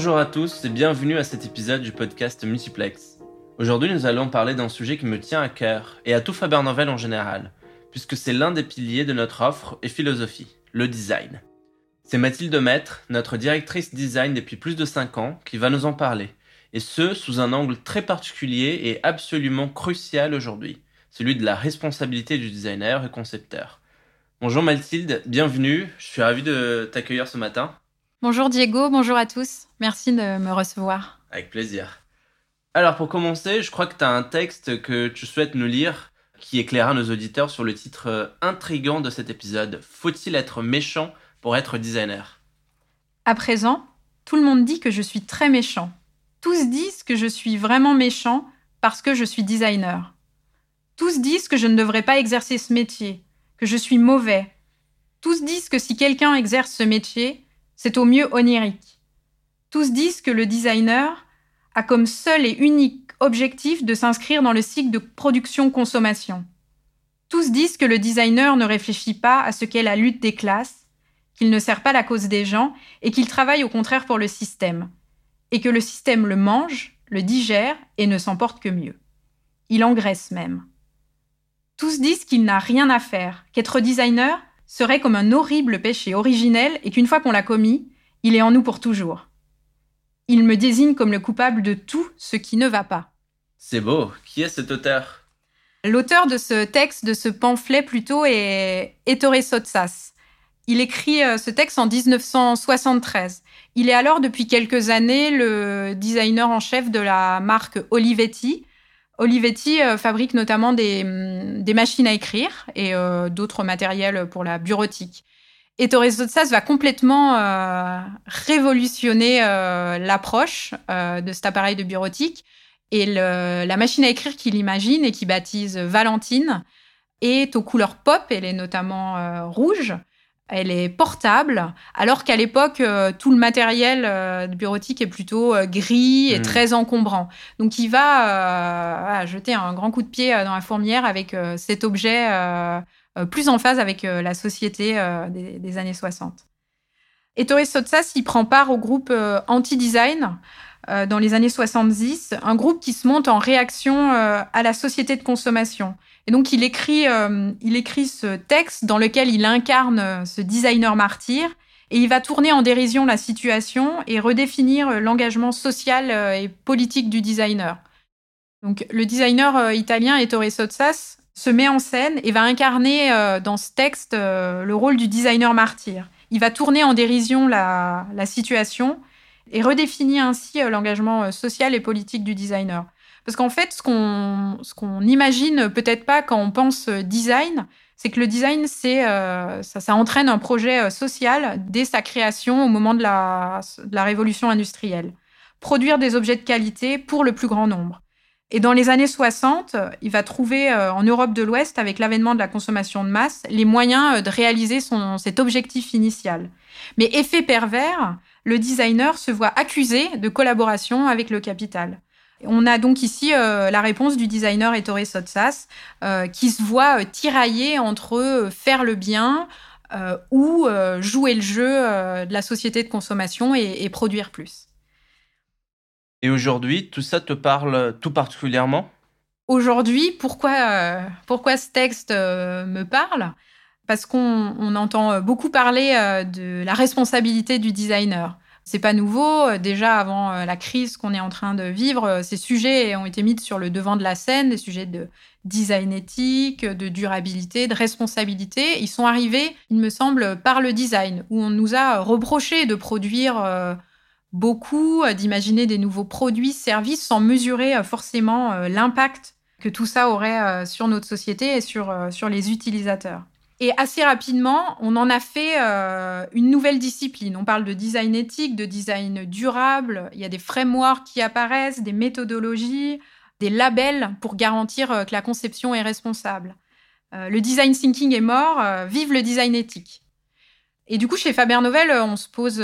Bonjour à tous et bienvenue à cet épisode du podcast Multiplex. Aujourd'hui, nous allons parler d'un sujet qui me tient à cœur et à tout Faber Novel en général, puisque c'est l'un des piliers de notre offre et philosophie, le design. C'est Mathilde Maître, notre directrice design depuis plus de 5 ans, qui va nous en parler, et ce, sous un angle très particulier et absolument crucial aujourd'hui, celui de la responsabilité du designer et concepteur. Bonjour Mathilde, bienvenue, je suis ravi de t'accueillir ce matin. Bonjour Diego, bonjour à tous. Merci de me recevoir. Avec plaisir. Alors pour commencer, je crois que tu as un texte que tu souhaites nous lire qui éclairera nos auditeurs sur le titre euh, intrigant de cet épisode. Faut-il être méchant pour être designer? À présent, tout le monde dit que je suis très méchant. Tous disent que je suis vraiment méchant parce que je suis designer. Tous disent que je ne devrais pas exercer ce métier, que je suis mauvais. Tous disent que si quelqu'un exerce ce métier, c'est au mieux onirique. Tous disent que le designer a comme seul et unique objectif de s'inscrire dans le cycle de production-consommation. Tous disent que le designer ne réfléchit pas à ce qu'est la lutte des classes, qu'il ne sert pas la cause des gens et qu'il travaille au contraire pour le système, et que le système le mange, le digère et ne s'en porte que mieux. Il engraisse même. Tous disent qu'il n'a rien à faire, qu'être designer, serait comme un horrible péché originel et qu'une fois qu'on l'a commis, il est en nous pour toujours. Il me désigne comme le coupable de tout ce qui ne va pas. C'est beau. Qui est cet auteur? L'auteur de ce texte, de ce pamphlet plutôt, est Ettore Sotsas. Il écrit euh, ce texte en 1973. Il est alors depuis quelques années le designer en chef de la marque Olivetti, Olivetti euh, fabrique notamment hum, des, machines à écrire et euh, d'autres matériels pour la bureautique. Et Torres Sotsas va complètement euh, révolutionner l'approche de cet appareil de bureautique. Et la machine à écrire qu'il imagine et qu'il baptise Valentine est aux couleurs pop, elle est notamment rouge elle est portable, alors qu'à l'époque, euh, tout le matériel euh, bureautique est plutôt euh, gris et hmm. très encombrant. Donc, il va jeter un grand coup de pied dans la fourmière avec cet objet plus en phase avec la société des, années 60. Ettore Sotsas, il prend part au groupe Anti-Design dans les années 70, un groupe qui se monte en réaction à la société de consommation. Donc, il écrit, euh, il écrit ce texte dans lequel il incarne euh, ce designer martyr et il va tourner en dérision la situation et redéfinir euh, l'engagement social et politique du designer. Donc, le designer italien Ettore Sotsas se met en scène et va incarner dans ce texte le rôle du designer martyr. Il va tourner en dérision la situation et redéfinir ainsi l'engagement social et politique du designer. Parce qu'en fait, ce qu'on ce qu'on imagine peut-être pas quand on pense euh, design, c'est que le design, euh, ça, entraîne un projet euh, social dès sa création au moment de la, révolution industrielle. Produire des objets de qualité pour le plus grand nombre. Et dans les années 60, il va trouver en Europe de l'Ouest, avec l'avènement de la consommation de masse, les moyens de réaliser cet objectif initial. Mais effet pervers, le designer se voit accusé de collaboration avec le capital. On a donc ici euh, la réponse du designer Ettore Sotsas, euh, qui se voit euh, tirailler entre faire le bien ou jouer le jeu de la société de consommation et, produire plus. Et aujourd'hui, tout ça te parle tout particulièrement? Aujourd'hui, pourquoi, pourquoi ce texte me parle? Parce qu'on entend beaucoup parler de la responsabilité du designer. C'est pas nouveau. Euh, déjà avant euh, la crise qu'on est en train de vivre, euh, ces sujets ont été mis sur le devant de la scène, des sujets de design éthique, de durabilité, de responsabilité. Ils sont arrivés, il me semble, par le design, où on nous a reproché de produire beaucoup, d'imaginer des nouveaux produits, services, sans mesurer forcément l'impact que tout ça aurait sur notre société et sur, sur les utilisateurs. Et assez rapidement, on en a fait euh, une nouvelle discipline. On parle de design éthique, de design durable. Il y a des frameworks qui apparaissent, des méthodologies, des labels pour garantir euh, que la conception est responsable. Euh, le design thinking est mort. vive le design éthique. Et du coup, chez Faber Novel, on se pose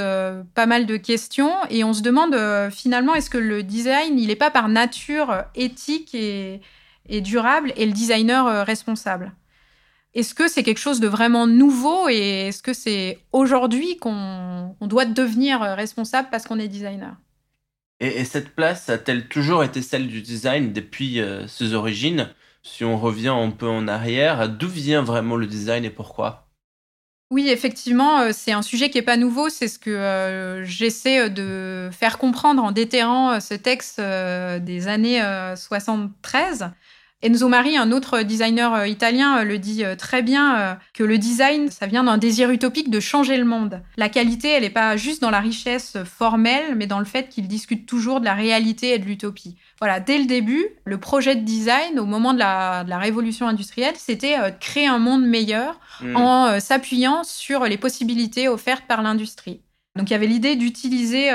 pas mal de questions et on se demande finalement est-ce que le design, il n'est pas par nature éthique et durable et le designer responsable? Est-ce que c'est quelque chose de vraiment nouveau et est-ce que c'est aujourd'hui qu'on doit devenir responsable parce qu'on est designer? Et, cette place a-t-elle toujours été celle du design depuis euh, ses origines? Si on revient un peu en arrière, d'où vient vraiment le design et pourquoi? Oui, effectivement, euh, c'est un sujet qui n'est pas nouveau. C'est ce que euh, j'essaie de faire comprendre en déterrant ce texte des années 73. Enzo Mari, un autre designer euh, italien, euh, le dit euh, très bien que le design, ça vient d'un désir utopique de changer le monde. La qualité, elle n'est pas juste dans la richesse formelle, mais dans le fait qu'il discute toujours de la réalité et de l'utopie. Voilà, dès le début, le projet de design, au moment de la, révolution industrielle, c'était de créer un monde meilleur hmm. en s'appuyant sur les possibilités offertes par l'industrie. Donc il y avait l'idée d'utiliser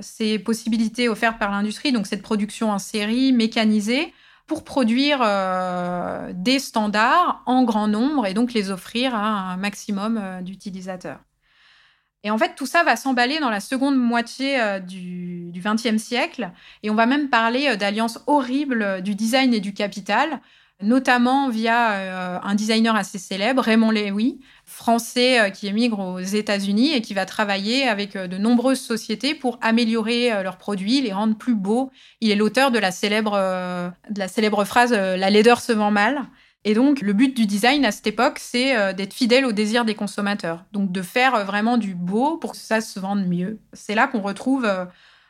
ces possibilités offertes par l'industrie, donc cette production en série, mécanisée, pour produire euh, des standards en grand nombre et donc les offrir à un maximum euh, d'utilisateurs. Et en fait, tout ça va s'emballer dans la seconde moitié euh, du XXe siècle et on va même parler d'alliances horribles du design et du capital notamment via euh, un designer assez célèbre, Raymond Lewy, français euh, qui émigre aux États-Unis et qui va travailler avec euh, de nombreuses sociétés pour améliorer leurs produits, les rendre plus beaux. Il est l'auteur de la célèbre, de la célèbre phrase La laideur se vend mal. Et donc, le but du design à cette époque, c'est d'être fidèle au désir des consommateurs. Donc, de faire vraiment du beau pour que ça se vende mieux. C'est là qu'on retrouve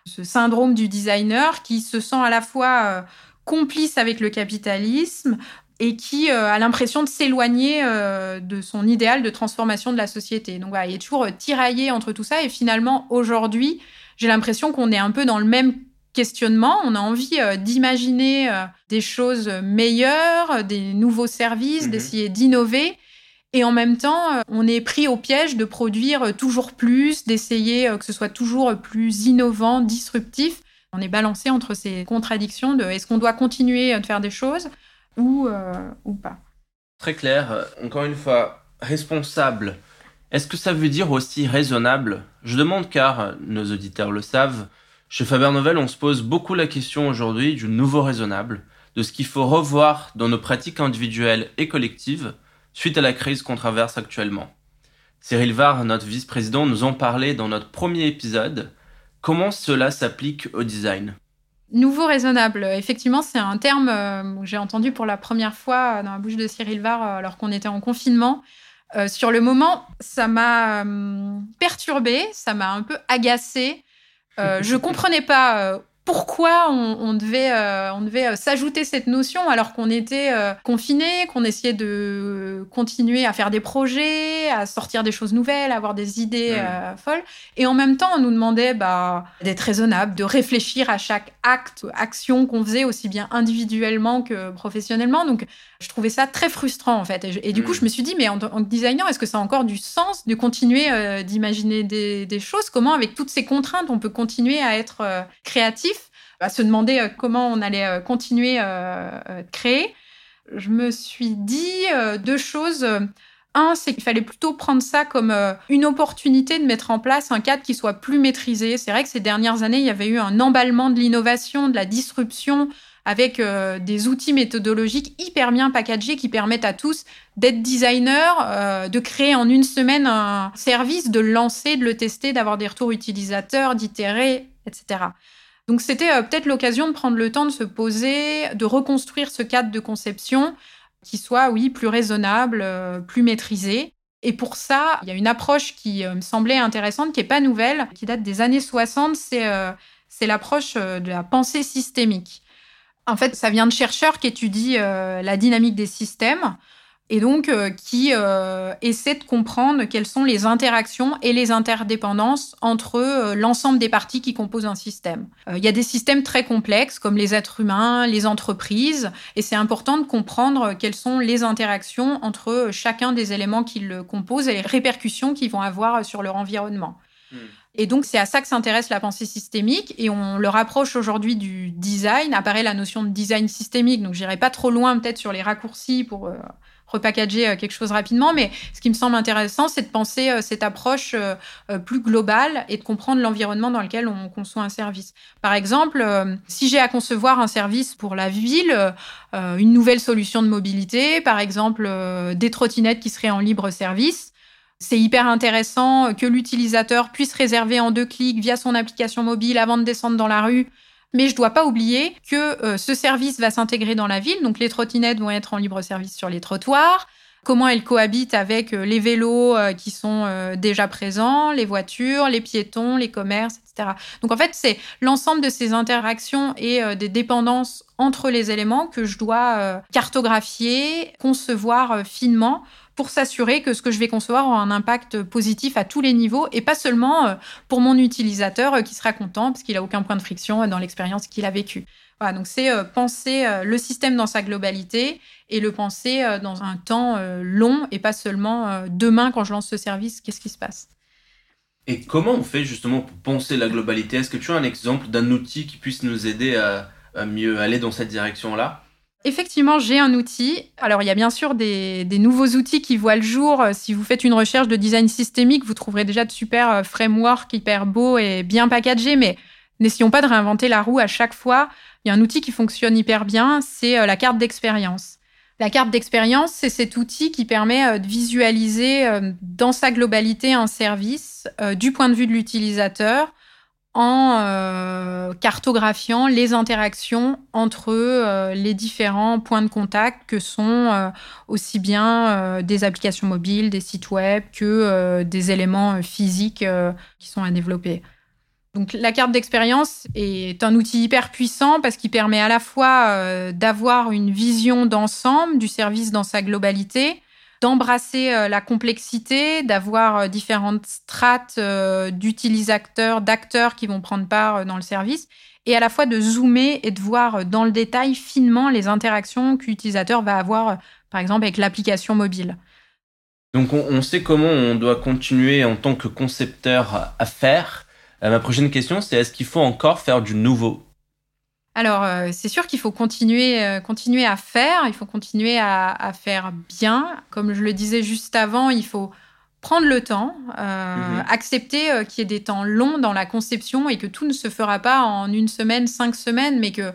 ce syndrome du designer qui se sent à la fois complice avec le capitalisme et qui euh, a l'impression de s'éloigner euh, de son idéal de transformation de la société. Donc voilà, il est toujours euh, tiraillé entre tout ça et finalement aujourd'hui, j'ai l'impression qu'on est un peu dans le même questionnement, on a envie d'imaginer des choses meilleures, des nouveaux services, mhm. d'essayer d'innover et en même temps, on est pris au piège de produire toujours plus, d'essayer que ce soit toujours plus innovant, disruptif on est balancé entre ces contradictions de est-ce qu'on doit continuer de faire des choses ou, euh, ou pas. Très clair. Encore une fois, responsable. Est-ce que ça veut dire aussi raisonnable? Je demande car, nos auditeurs le savent, chez Faber Novel, on se pose beaucoup la question aujourd'hui du nouveau raisonnable, de ce qu'il faut revoir dans nos pratiques individuelles et collectives suite à la crise qu'on traverse actuellement. Cyril Var, notre vice-président, nous en parlait dans notre premier épisode. Comment cela s'applique au design? Nouveau raisonnable. Effectivement, c'est un terme euh, que j'ai entendu pour la première fois dans la bouche de Cyril Var euh, alors qu'on était en confinement. Euh, sur le moment, ça m'a perturbé, ça m'a un peu agacé. je comprenais pas pourquoi on, devait, on devait euh, s'ajouter cette notion alors qu'on était euh, confiné, qu'on essayait de continuer à faire des projets, à sortir des choses nouvelles, à avoir des idées euh, folles. Et en même temps, on nous demandait bah, d'être raisonnable, de réfléchir à chaque acte, action qu'on faisait aussi bien individuellement que professionnellement. Donc, je trouvais ça très frustrant en fait. Et, du coup, mm. je me suis dit, mais en, tant que designer, est-ce que ça a encore du sens de continuer d'imaginer des, des, choses? Comment, avec toutes ces contraintes, on peut continuer à être créatif? À se demander euh, comment on allait euh, continuer euh, créer, je me suis dit deux choses. Un, c'est qu'il fallait plutôt prendre ça comme une opportunité de mettre en place un cadre qui soit plus maîtrisé. C'est vrai que ces dernières années, il y avait eu un emballement de l'innovation, de la disruption, avec des outils méthodologiques hyper bien packagés qui permettent à tous d'être designer, de créer en une semaine un service, de le lancer, de le tester, d'avoir des retours utilisateurs, d'itérer, etc. Donc c'était euh, peut-être l'occasion de prendre le temps de se poser, de reconstruire ce cadre de conception qui soit, oui, plus raisonnable, euh, plus maîtrisé. Et pour ça, il y a une approche qui euh, me semblait intéressante, qui n'est pas nouvelle, qui date des années 60, c'est l'approche de la pensée systémique. En fait, ça vient de chercheurs qui étudient la dynamique des systèmes et donc euh, qui euh, essaie de comprendre quelles sont les interactions et les interdépendances entre euh, l'ensemble des parties qui composent un système. Il y a des systèmes très complexes comme les êtres humains, les entreprises, et c'est important de comprendre quelles sont les interactions entre chacun des éléments qui le composent et les répercussions qu'ils vont avoir sur leur environnement. Hmm. Et donc, c'est à ça que s'intéresse la pensée systémique. Et on le rapproche aujourd'hui du design. Apparaît la notion de design systémique. Donc, j'irai pas trop loin, peut-être, sur les raccourcis pour repackager euh, quelque chose rapidement. Mais ce qui me semble intéressant, c'est de penser euh, cette approche euh, plus globale et de comprendre l'environnement dans lequel on conçoit un service. Par exemple, si j'ai à concevoir un service pour la ville, une nouvelle solution de mobilité, par exemple des trottinettes qui seraient en libre service, C'est hyper intéressant que l'utilisateur puisse réserver en deux clics via son application mobile avant de descendre dans la rue. Mais je dois pas oublier que euh, ce service va s'intégrer dans la ville. Donc les trottinettes vont être en libre service sur les trottoirs. Comment elles cohabitent avec euh, les vélos euh, qui sont déjà présents, les voitures, les piétons, les commerces, etc. Donc en fait, c'est l'ensemble de ces interactions et des dépendances entre les éléments que je dois cartographier, concevoir finement pour s'assurer que ce que je vais concevoir aura un impact positif à tous les niveaux et pas seulement euh, pour mon utilisateur euh, qui sera content parce qu'il a aucun point de friction euh, dans l'expérience qu'il a vécue. Voilà, donc c'est penser le système dans sa globalité et le penser dans un temps long et pas seulement demain quand je lance ce service, qu'est-ce qui se passe? Et comment on fait justement pour penser la globalité? Est-ce que tu as un exemple d'un outil qui puisse nous aider à mieux aller dans cette direction-là? Effectivement, j'ai un outil. Alors, il y a bien sûr des, nouveaux outils qui voient le jour. Si vous faites une recherche de design systémique, vous trouverez déjà de super euh, frameworks hyper beaux et bien packagés, mais n'essayons pas de réinventer la roue à chaque fois. Il y a un outil qui fonctionne hyper bien, c'est euh, la carte d'expérience. La carte d'expérience, c'est cet outil qui permet euh, de visualiser dans sa globalité un service du point de vue de l'utilisateur en euh, cartographiant les interactions entre euh, les différents points de contact que sont euh, aussi bien des applications mobiles, des sites web que des éléments physiques qui sont à développer. Donc la carte d'expérience est un outil hyper puissant parce qu'il permet à la fois d'avoir une vision d'ensemble du service dans sa globalité, d'embrasser euh, la complexité, d'avoir euh, différentes strates euh, d'utilisateurs, d'acteurs qui vont prendre part dans le service, et à la fois de zoomer et de voir dans le détail finement les interactions que l'utilisateur va avoir, par exemple, avec l'application mobile. Donc on, sait comment on doit continuer en tant que concepteur à faire. ma prochaine question, c'est est-ce qu'il faut encore faire du nouveau? Alors, euh, c'est sûr qu'il faut continuer, euh, continuer à faire, il faut continuer à, faire bien. Comme je le disais juste avant, il faut prendre le temps, euh, mhm. accepter qu'il y ait des temps longs dans la conception et que tout ne se fera pas en une semaine, cinq semaines, mais que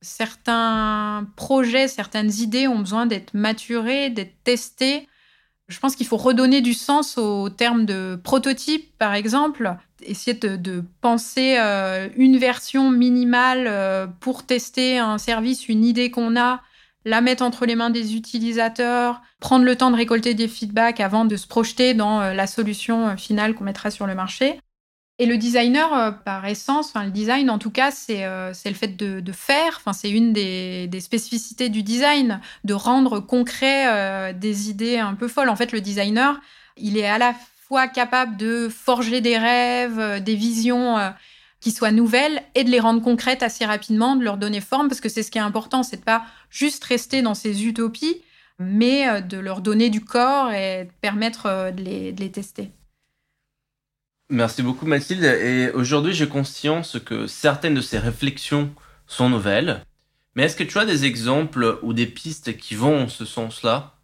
certains projets, certaines idées ont besoin d'être maturées, d'être testées. Je pense qu'il faut redonner du sens au terme de prototype, par exemple essayer de, penser euh, une version minimale euh, pour tester un service, une idée qu'on a, la mettre entre les mains des utilisateurs, prendre le temps de récolter des feedbacks avant de se projeter dans euh, la solution finale qu'on mettra sur le marché. Et le designer, par essence, le design en tout cas, c'est le fait de, faire. Enfin, c'est une des, spécificités du design, de rendre concret des idées un peu folles. En fait, le designer, il est à la fois capable de forger des rêves, euh, des visions euh, qui soient nouvelles et de les rendre concrètes assez rapidement, de leur donner forme, parce que c'est ce qui est important, c'est de pas juste rester dans ces utopies, mais euh, de leur donner du corps et de permettre de les, de les tester. Merci beaucoup Mathilde. Et aujourd'hui, j'ai conscience que certaines de ces réflexions sont nouvelles. Mais est-ce que tu as des exemples ou des pistes qui vont en ce sens-là?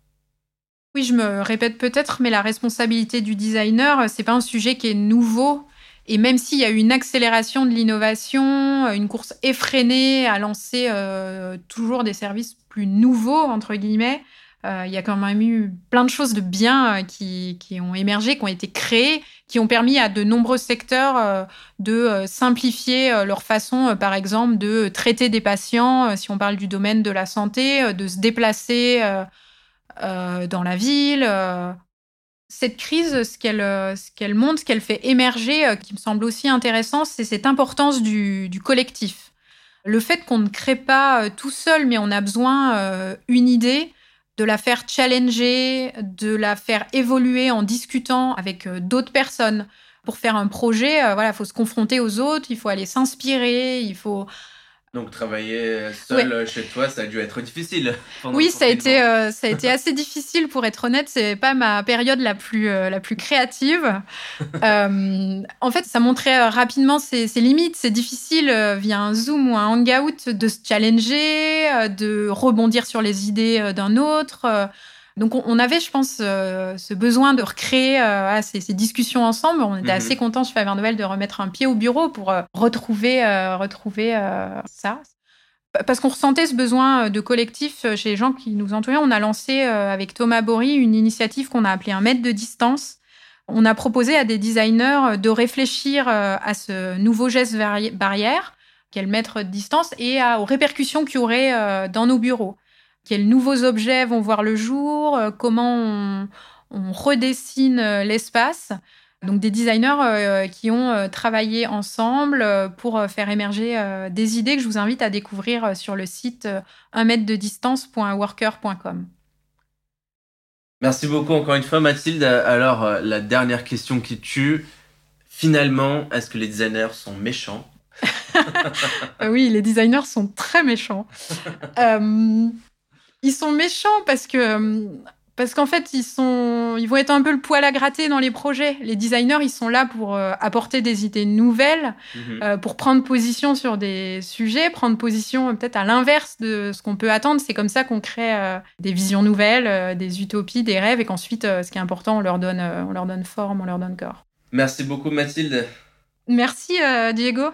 Oui, je me répète peut-être, mais la responsabilité du designer, c'est pas un sujet qui est nouveau. Et même s'il y a eu une accélération de l'innovation, une course effrénée à lancer euh, toujours des services plus nouveaux, entre guillemets, il y a quand même eu plein de choses de bien euh, qui, qui, ont émergé, qui ont été créées, qui ont permis à de nombreux secteurs de simplifier leur façon, par exemple, de traiter des patients, si on parle du domaine de la santé, de se déplacer euh, dans la ville. Euh. Cette crise, ce qu'elle euh, ce qu'elle montre, ce qu'elle fait émerger, qui me semble aussi intéressant, c'est cette importance du, du, collectif. Le fait qu'on ne crée pas tout seul, mais on a besoin une idée, de la faire challenger, de la faire évoluer en discutant avec d'autres personnes. Pour faire un projet, voilà, il faut se confronter aux autres, il faut aller s'inspirer, il faut donc travailler seul chez toi, ça a dû être difficile. Oui, ça a été euh, ça a été assez difficile pour être honnête. C'est pas ma période la plus euh, la plus créative. Euh, en fait, ça montrait rapidement ses, ses limites. C'est difficile via un Zoom ou un Hangout de se challenger, de rebondir sur les idées d'un autre. Donc on, avait, je pense, euh, ce besoin de recréer euh, ces, discussions ensemble. On était mhm. assez contents chez Faber Noël de remettre un pied au bureau pour euh, retrouver, retrouver ça. Parce qu'on ressentait ce besoin de collectif chez les gens qui nous entouraient. On a lancé avec Thomas Bory une initiative qu'on a appelée un mètre de distance, On a proposé à des designers de réfléchir à ce nouveau geste barrière, quel mètre de distance, et aux répercussions qu'il y aurait dans nos bureaux. Quels nouveaux objets vont voir le jour, comment on, on redessine l'espace. Donc des designers euh, qui ont euh, travaillé ensemble euh, pour faire émerger des idées que je vous invite à découvrir sur le site 1 mètre de distance.worker.com. Merci beaucoup encore une fois Mathilde. Alors la dernière question qui tue, finalement, est-ce que les designers sont méchants? Oui, les designers sont très méchants. Ils sont méchants parce que parce qu'en fait, ils, sont, ils vont être un peu le poil à gratter dans les projets. Les designers, ils sont là pour euh, apporter des idées nouvelles, mhm. euh, pour prendre position sur des sujets, prendre position euh, peut-être à l'inverse de ce qu'on peut attendre. C'est comme ça qu'on crée des visions nouvelles, des utopies, des rêves, et qu'ensuite, ce qui est important, on leur, donne, on leur donne forme, on leur donne corps. Merci beaucoup, Mathilde. Merci, Diego.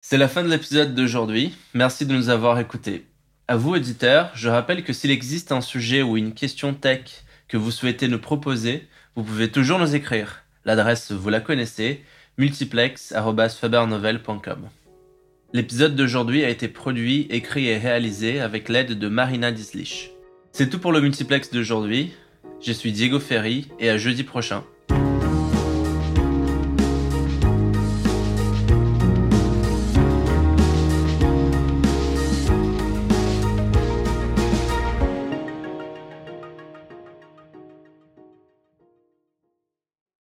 C'est la fin de l'épisode d'aujourd'hui. Merci de nous avoir écoutés. À vous, auditeurs, je rappelle que s'il existe un sujet ou une question tech que vous souhaitez nous proposer, vous pouvez toujours nous écrire. L'adresse, vous la connaissez, multiplex.fabernovel.com. L'épisode d'aujourd'hui a été produit, écrit et réalisé avec l'aide de Marina Dislich. C'est tout pour le multiplex d'aujourd'hui. Je suis Diego Ferry et à jeudi prochain